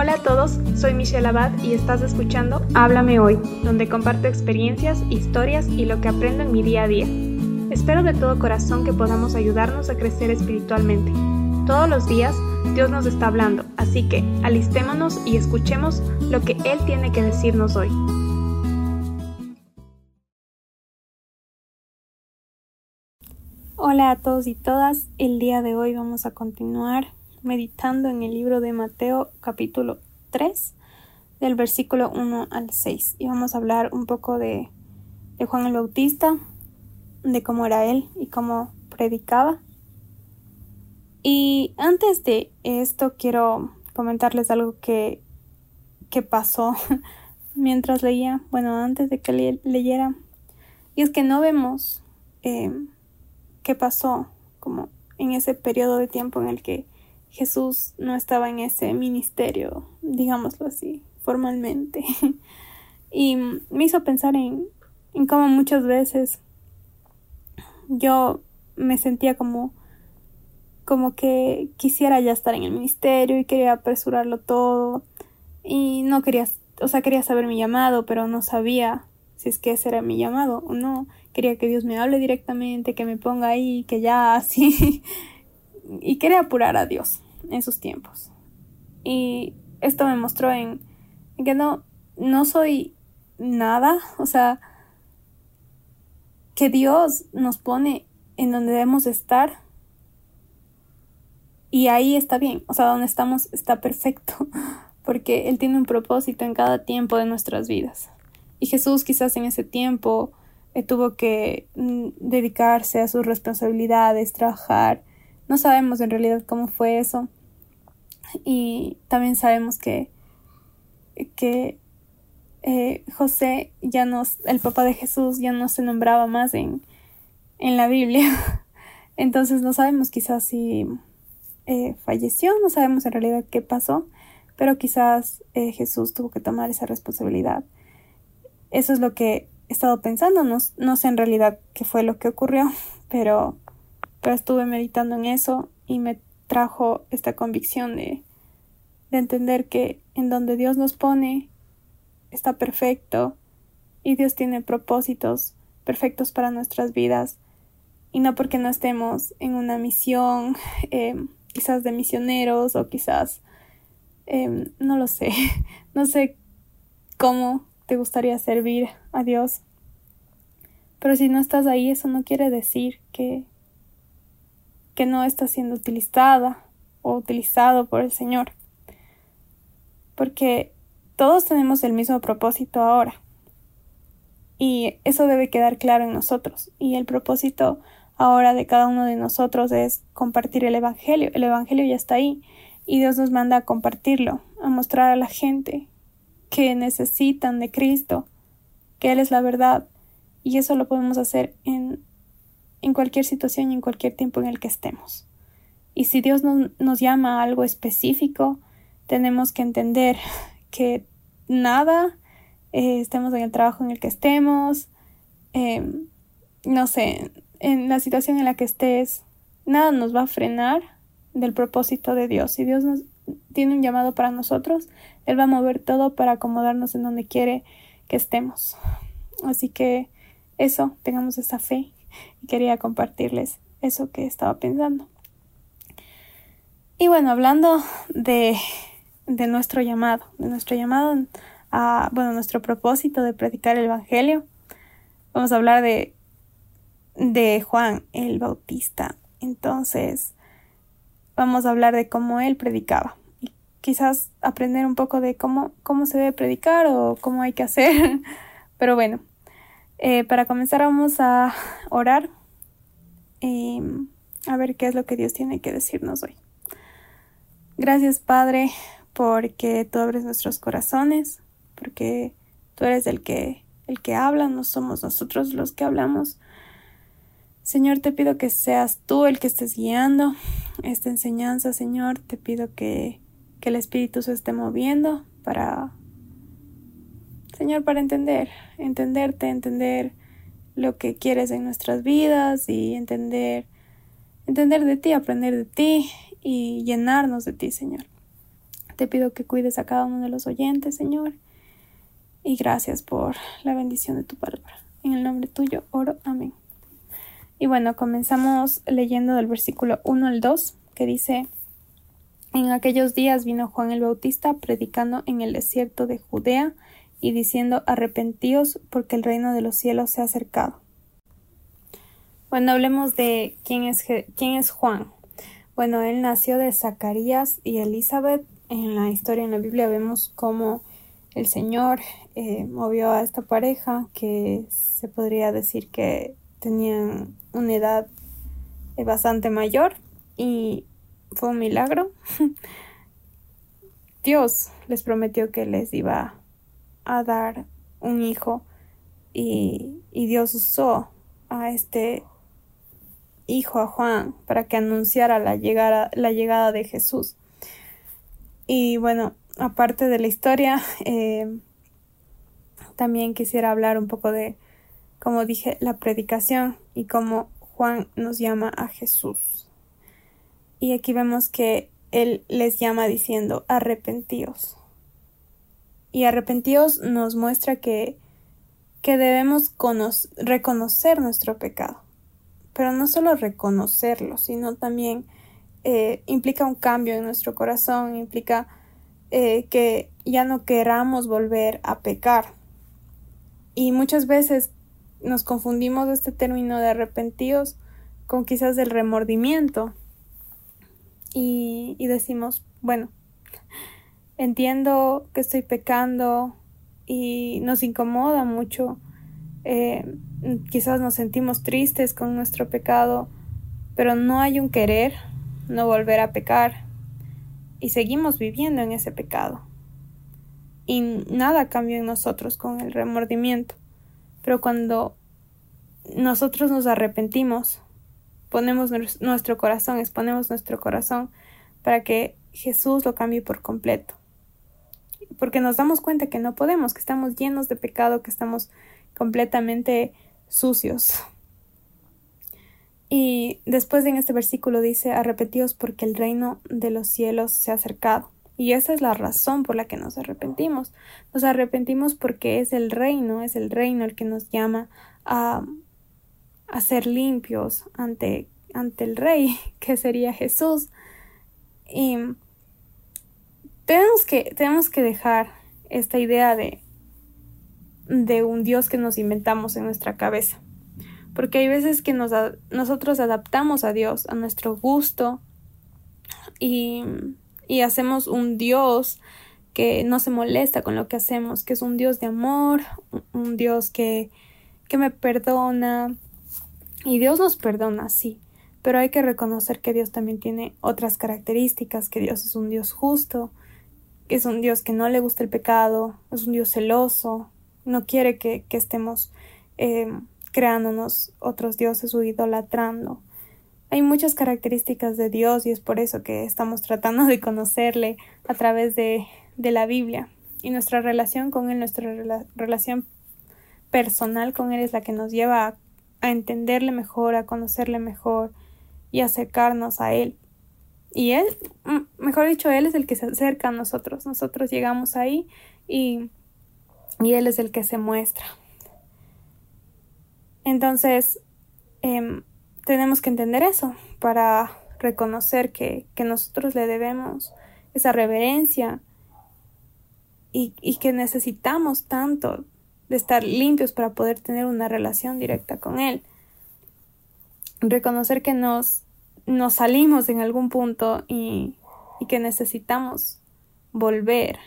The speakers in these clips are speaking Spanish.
Hola a todos, soy Michelle Abad y estás escuchando Háblame Hoy, donde comparto experiencias, historias y lo que aprendo en mi día a día. Espero de todo corazón que podamos ayudarnos a crecer espiritualmente. Todos los días Dios nos está hablando, así que alistémonos y escuchemos lo que Él tiene que decirnos hoy. Hola a todos y todas, el día de hoy vamos a continuar meditando en el libro de Mateo capítulo 3 del versículo 1 al 6 y vamos a hablar un poco de, Juan el Bautista, de cómo era él y cómo predicaba. Y antes de esto quiero comentarles algo que, que pasó mientras leía, bueno, antes de que leyera, y es que no vemos eh, qué pasó como en ese periodo de tiempo en el que Jesús no estaba en ese ministerio, digámoslo así, formalmente. y me hizo pensar en, en cómo muchas veces yo me sentía como como que quisiera ya estar en el ministerio y quería apresurarlo todo y no quería, o sea, quería saber mi llamado, pero no sabía si es que ese era mi llamado o no. Quería que Dios me hable directamente, que me ponga ahí, que ya así y quería apurar a Dios en sus tiempos. Y esto me mostró en, que no, no soy nada, o sea, que Dios nos pone en donde debemos estar y ahí está bien, o sea, donde estamos está perfecto, porque Él tiene un propósito en cada tiempo de nuestras vidas. Y Jesús quizás en ese tiempo eh, tuvo que mm, dedicarse a sus responsabilidades, trabajar, no sabemos en realidad cómo fue eso. Y también sabemos que, que eh, José ya no, el papá de Jesús ya no se nombraba más en, en la Biblia. Entonces no sabemos quizás si eh, falleció, no sabemos en realidad qué pasó, pero quizás eh, Jesús tuvo que tomar esa responsabilidad. Eso es lo que he estado pensando, no, no sé en realidad qué fue lo que ocurrió, pero pero estuve meditando en eso y me trajo esta convicción de, de entender que en donde Dios nos pone está perfecto y Dios tiene propósitos perfectos para nuestras vidas. Y no porque no estemos en una misión eh, quizás de misioneros o quizás eh, no lo sé no sé cómo te gustaría servir a Dios. Pero si no estás ahí eso no quiere decir que que no está siendo utilizada o utilizado por el Señor. Porque todos tenemos el mismo propósito ahora. Y eso debe quedar claro en nosotros. Y el propósito ahora de cada uno de nosotros es compartir el Evangelio. El Evangelio ya está ahí y Dios nos manda a compartirlo, a mostrar a la gente que necesitan de Cristo, que Él es la verdad. Y eso lo podemos hacer en en cualquier situación y en cualquier tiempo en el que estemos. Y si Dios nos llama a algo específico, tenemos que entender que nada, eh, estemos en el trabajo en el que estemos, em, no sé, en la situación en la que estés, nada nos va a frenar del propósito de Dios. Si Dios nos tiene un llamado para nosotros, Él va a mover todo para acomodarnos en donde quiere que estemos. Así que eso, tengamos esa fe y quería compartirles eso que estaba pensando. Y bueno, hablando de, de nuestro llamado, de nuestro llamado a, bueno, nuestro propósito de predicar el Evangelio, vamos a hablar de, de Juan el Bautista. Entonces, vamos a hablar de cómo él predicaba y quizás aprender un poco de cómo, cómo se debe predicar o cómo hay que hacer. Pero bueno, eh, para comenzar vamos a orar y a ver qué es lo que Dios tiene que decirnos hoy. Gracias Padre porque tú abres nuestros corazones, porque tú eres el que, el que habla, no somos nosotros los que hablamos. Señor, te pido que seas tú el que estés guiando esta enseñanza, Señor. Te pido que, que el Espíritu se esté moviendo para Señor, para entender, entenderte, entender lo que quieres en nuestras vidas y entender, entender de ti, aprender de ti y llenarnos de ti, Señor. Te pido que cuides a cada uno de los oyentes, Señor. Y gracias por la bendición de tu palabra. En el nombre tuyo oro. Amén. Y bueno, comenzamos leyendo del versículo 1 al 2, que dice, En aquellos días vino Juan el Bautista predicando en el desierto de Judea y diciendo, Arrepentíos porque el reino de los cielos se ha acercado. Bueno, hablemos de quién es, quién es Juan. Bueno, él nació de Zacarías y Elizabeth. En la historia en la Biblia vemos cómo el Señor eh, movió a esta pareja que se podría decir que tenían una edad eh, bastante mayor y fue un milagro. Dios les prometió que les iba a dar un hijo y, y Dios usó a este hijo, a Juan, para que anunciara la llegada, la llegada de Jesús. Y bueno, aparte de la historia, eh, también quisiera hablar un poco de como dije, la predicación y cómo Juan nos llama a Jesús. Y aquí vemos que él les llama diciendo arrepentíos. Y arrepentíos nos muestra que, que debemos reconocer nuestro pecado. Pero no solo reconocerlo, sino también eh, implica un cambio en nuestro corazón, implica eh, que ya no queramos volver a pecar. Y muchas veces nos confundimos este término de arrepentidos con quizás el remordimiento y, decimos, bueno, entiendo que estoy pecando y nos incomoda mucho, eh, quizás nos sentimos tristes con nuestro pecado, pero no hay un querer no volver a pecar y seguimos viviendo en ese pecado. Y nada cambió en nosotros con el remordimiento. Pero cuando nosotros nos arrepentimos, ponemos nuestro corazón, exponemos nuestro corazón para que Jesús lo cambie por completo. Porque nos damos cuenta que no podemos, que estamos llenos de pecado, que estamos completamente sucios. Y después en este versículo dice, arrepentidos porque el reino de los cielos se ha acercado. Y esa es la razón por la que nos arrepentimos. Nos arrepentimos porque es el reino, es el reino el que nos llama a, a ser limpios ante, ante el Rey, que sería Jesús. Y tenemos que, tenemos que dejar esta idea de, de un Dios que nos inventamos en nuestra cabeza. Porque hay veces que nos, nosotros adaptamos a Dios a nuestro gusto y y hacemos un Dios que no se molesta con lo que hacemos, que es un Dios de amor, un Dios que, que me perdona. Y Dios nos perdona, sí, pero hay que reconocer que Dios también tiene otras características, que Dios es un Dios justo, es un Dios que no le gusta el pecado, es un Dios celoso, no quiere que, estemos eh, creándonos otros dioses o idolatrando. Hay muchas características de Dios y es por eso que estamos tratando de conocerle a través de, de la Biblia. Y nuestra relación con Él, nuestra relación personal con Él es la que nos lleva a, a entenderle mejor, a conocerle mejor y acercarnos a Él. Y Él, mejor dicho, Él es el que se acerca a nosotros. Nosotros llegamos ahí y, y Él es el que se muestra. Entonces, eh, tenemos que entender eso para reconocer que, nosotros le debemos esa reverencia y, y, que necesitamos tanto de estar limpios para poder tener una relación directa con Él. Reconocer que nos, nos salimos en algún punto y, que necesitamos volver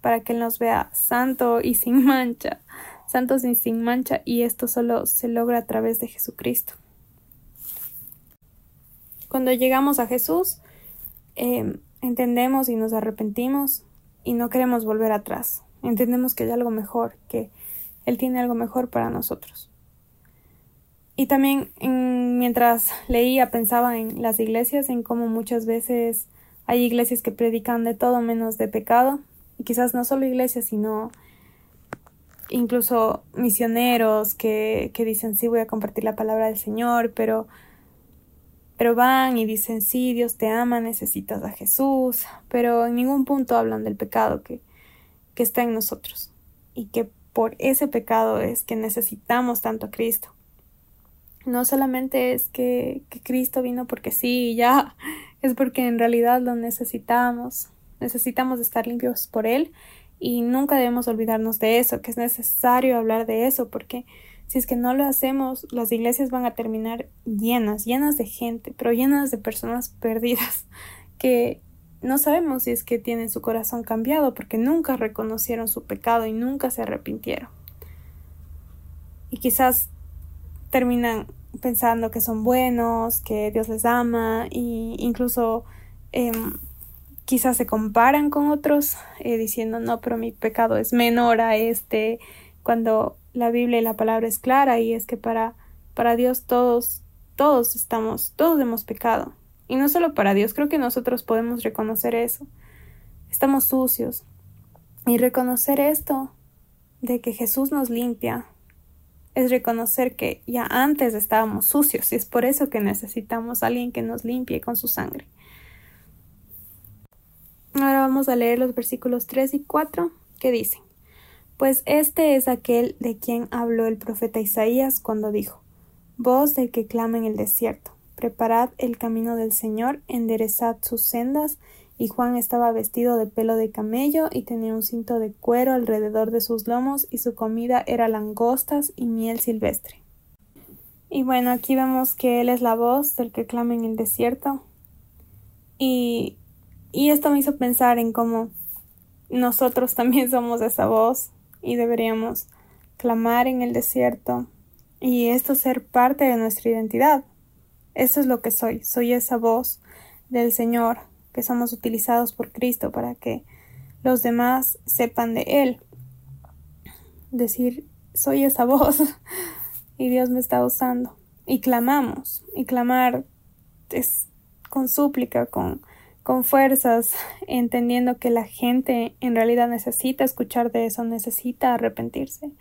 para que Él nos vea santo y sin mancha, santos y sin mancha, y esto solo se logra a través de Jesucristo. Cuando llegamos a Jesús, em, entendemos y nos arrepentimos y no queremos volver atrás. Entendemos que hay algo mejor, que Él tiene algo mejor para nosotros. Y también mientras leía pensaba en las iglesias, en cómo muchas veces hay iglesias que predican de todo menos de pecado. Y quizás no solo iglesias, sino incluso misioneros que, que dicen sí voy a compartir la palabra del Señor, pero pero van y dicen, sí, Dios te ama, necesitas a Jesús, pero en ningún punto hablan del pecado que, que está en nosotros y que por ese pecado es que necesitamos tanto a Cristo. No solamente es que, que Cristo vino porque sí y ya, es porque en realidad lo necesitamos, necesitamos estar limpios por Él y nunca debemos olvidarnos de eso, que es necesario hablar de eso porque si es que no lo hacemos, las iglesias van a terminar llenas, llenas de gente, pero llenas de personas perdidas que no sabemos si es que tienen su corazón cambiado porque nunca reconocieron su pecado y nunca se arrepintieron. Y quizás terminan pensando que son buenos, que Dios les ama e incluso em, quizás se comparan con otros eh, diciendo no, pero mi pecado es menor a este, cuando la Biblia y la palabra es clara y es que para, para Dios todos, todos estamos, todos hemos pecado. Y no solo para Dios, creo que nosotros podemos reconocer eso. Estamos sucios. Y reconocer esto de que Jesús nos limpia es reconocer que ya antes estábamos sucios y es por eso que necesitamos a alguien que nos limpie con su sangre. Ahora vamos a leer los versículos 3 y 4 que dicen pues este es aquel de quien habló el profeta Isaías cuando dijo Voz del que clama en el desierto, preparad el camino del Señor, enderezad sus sendas, y Juan estaba vestido de pelo de camello y tenía un cinto de cuero alrededor de sus lomos y su comida era langostas y miel silvestre. Y bueno, aquí vemos que él es la voz del que clama en el desierto. Y, y esto me hizo pensar en cómo nosotros también somos esa voz y deberíamos clamar en el desierto y esto ser parte de nuestra identidad. Eso es lo que soy, soy esa voz del Señor que somos utilizados por Cristo para que los demás sepan de Él. Decir, soy esa voz y Dios me está usando. Y clamamos, y clamar es con súplica, con con fuerzas, entendiendo que la gente en realidad necesita escuchar de eso, necesita arrepentirse.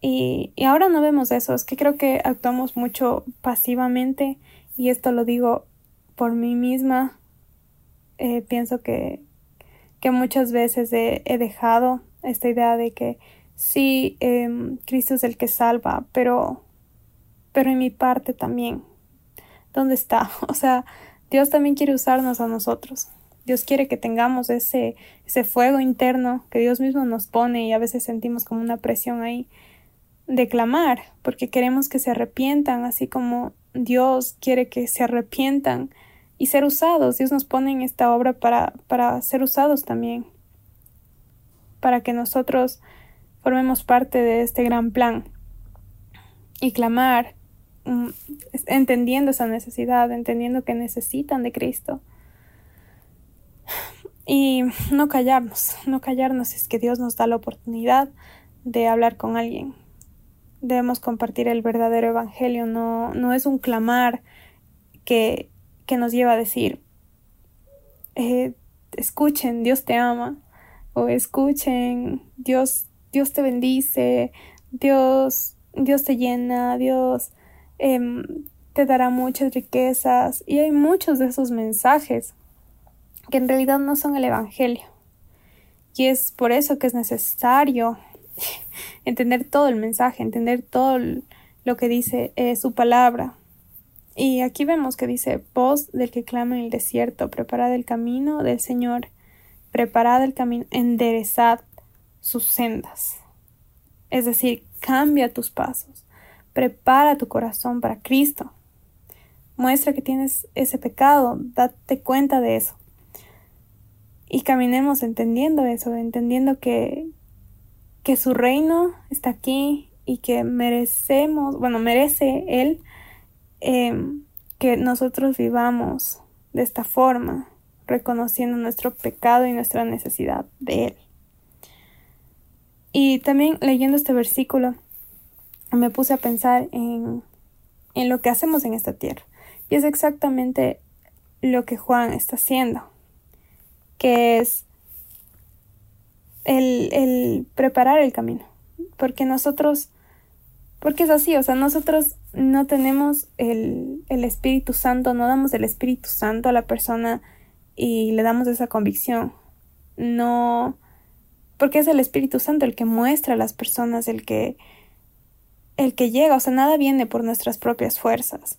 Y, y, ahora no vemos eso, es que creo que actuamos mucho pasivamente y esto lo digo por mí misma. Eh, pienso que, que muchas veces he, dejado esta idea de que sí, eh, Cristo es el que salva, pero, pero en mi parte también. ¿Dónde está? O sea, Dios también quiere usarnos a nosotros. Dios quiere que tengamos ese, ese fuego interno que Dios mismo nos pone y a veces sentimos como una presión ahí de clamar, porque queremos que se arrepientan, así como Dios quiere que se arrepientan y ser usados. Dios nos pone en esta obra para, para ser usados también, para que nosotros formemos parte de este gran plan y clamar Mm, entendiendo esa necesidad, entendiendo que necesitan de Cristo. Y no callarnos, no callarnos es que Dios nos da la oportunidad de hablar con alguien. Debemos compartir el verdadero evangelio, no, no es un clamar que, que nos lleva a decir, eh, escuchen, Dios te ama, o escuchen, Dios, Dios te bendice, Dios, Dios te llena, Dios, Em, te dará muchas riquezas y hay muchos de esos mensajes que en realidad no son el Evangelio. Y es por eso que es necesario entender todo el mensaje, entender todo lo que dice eh, su palabra. Y aquí vemos que dice, voz del que clama en el desierto, preparad el camino del Señor, preparad el camino, enderezad sus sendas. Es decir, cambia tus pasos. Prepara tu corazón para Cristo. Muestra que tienes ese pecado, date cuenta de eso. Y caminemos entendiendo eso, entendiendo que, que su reino está aquí y que merecemos, bueno, merece Él em, que nosotros vivamos de esta forma, reconociendo nuestro pecado y nuestra necesidad de Él. Y también leyendo este versículo, me puse a pensar en, en lo que hacemos en esta tierra. Y es exactamente lo que Juan está haciendo, que es el, el preparar el camino. Porque nosotros, porque es así, o sea, nosotros no tenemos el, el Espíritu Santo, no damos el Espíritu Santo a la persona y le damos esa convicción. No, porque es el Espíritu Santo el que muestra a las personas, el que, el que llega, o sea, nada viene por nuestras propias fuerzas.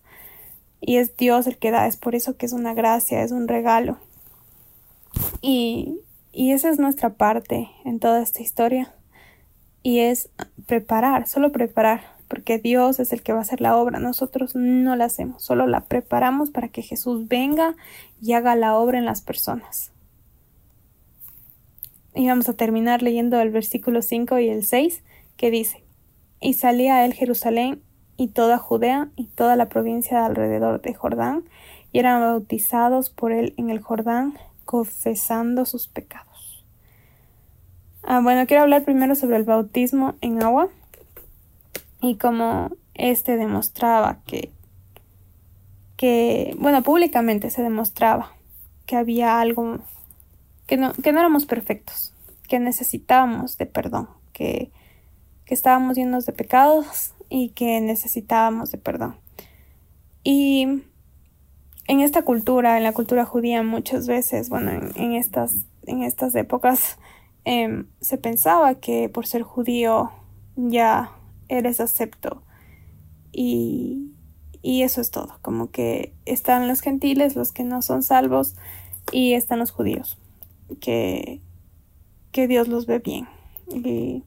Y es Dios el que da, es por eso que es una gracia, es un regalo. Y, y esa es nuestra parte en toda esta historia. Y es preparar, solo preparar, porque Dios es el que va a hacer la obra, nosotros no la hacemos, solo la preparamos para que Jesús venga y haga la obra en las personas. Y vamos a terminar leyendo el versículo 5 y el 6, que dice, Y salía él Jerusalén y toda Judea y toda la provincia de alrededor de Jordán, y eran bautizados por él en el Jordán, confesando sus pecados. Ah, bueno, quiero hablar primero sobre el bautismo en agua y cómo éste demostraba que, que, bueno, públicamente se demostraba que había algo, que no, que no éramos perfectos, que necesitábamos de perdón, que, que estábamos llenos de pecados y que necesitábamos de perdón. Y en esta cultura, en la cultura judía, muchas veces, bueno, en, estas, en estas épocas, em, se pensaba que por ser judío ya eres acepto. Y, y eso es todo, como que están los gentiles, los que no son salvos, y están los judíos, que, que Dios los ve bien y,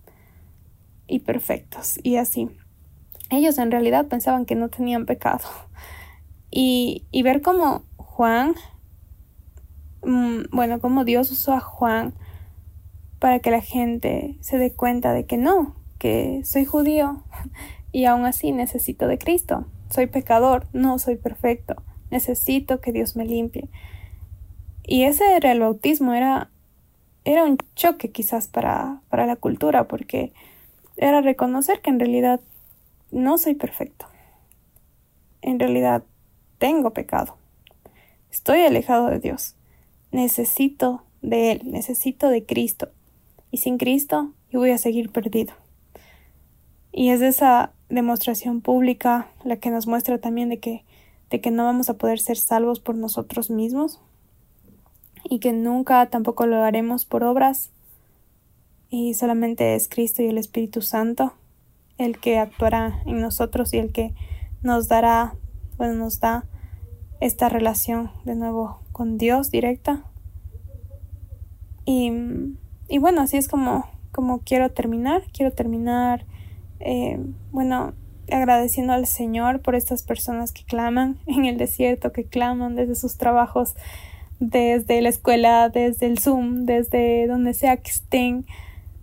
y perfectos, y así. Ellos en realidad pensaban que no tenían pecado. Y, y ver cómo Juan, mm, bueno, cómo Dios usó a Juan para que la gente se dé cuenta de que no, que soy judío y aún así necesito de Cristo. Soy pecador, no soy perfecto. Necesito que Dios me limpie. Y ese era el bautismo, era, era un choque quizás para, para la cultura, porque era reconocer que en realidad no soy perfecto. En realidad tengo pecado. Estoy alejado de Dios. Necesito de Él, necesito de Cristo. Y sin Cristo yo voy a seguir perdido. Y es esa demostración pública la que nos muestra también de que, de que no vamos a poder ser salvos por nosotros mismos y que nunca tampoco lo haremos por obras y solamente es Cristo y el Espíritu Santo el que actuará en nosotros y el que nos dará, bueno, nos da esta relación de nuevo con Dios directa. Y, y bueno, así es como, como quiero terminar. Quiero terminar eh, bueno, agradeciendo al Señor por estas personas que claman en el desierto, que claman desde sus trabajos, desde la escuela, desde el Zoom, desde donde sea que estén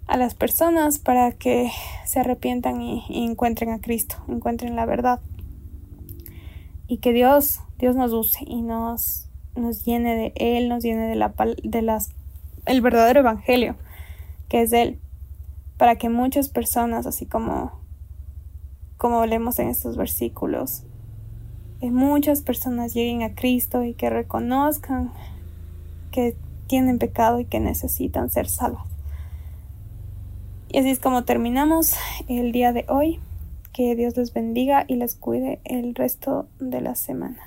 a las personas para que se arrepientan y, encuentren a Cristo, encuentren la verdad. Y que Dios, Dios nos use y nos, nos llene de Él, nos llene de, la, de las, el verdadero Evangelio, que es Él para que muchas personas, así como, como leemos en estos versículos, que muchas personas lleguen a Cristo y que reconozcan que tienen pecado y que necesitan ser salvos. Y así es como terminamos el día de hoy. Que Dios les bendiga y les cuide el resto de la semana.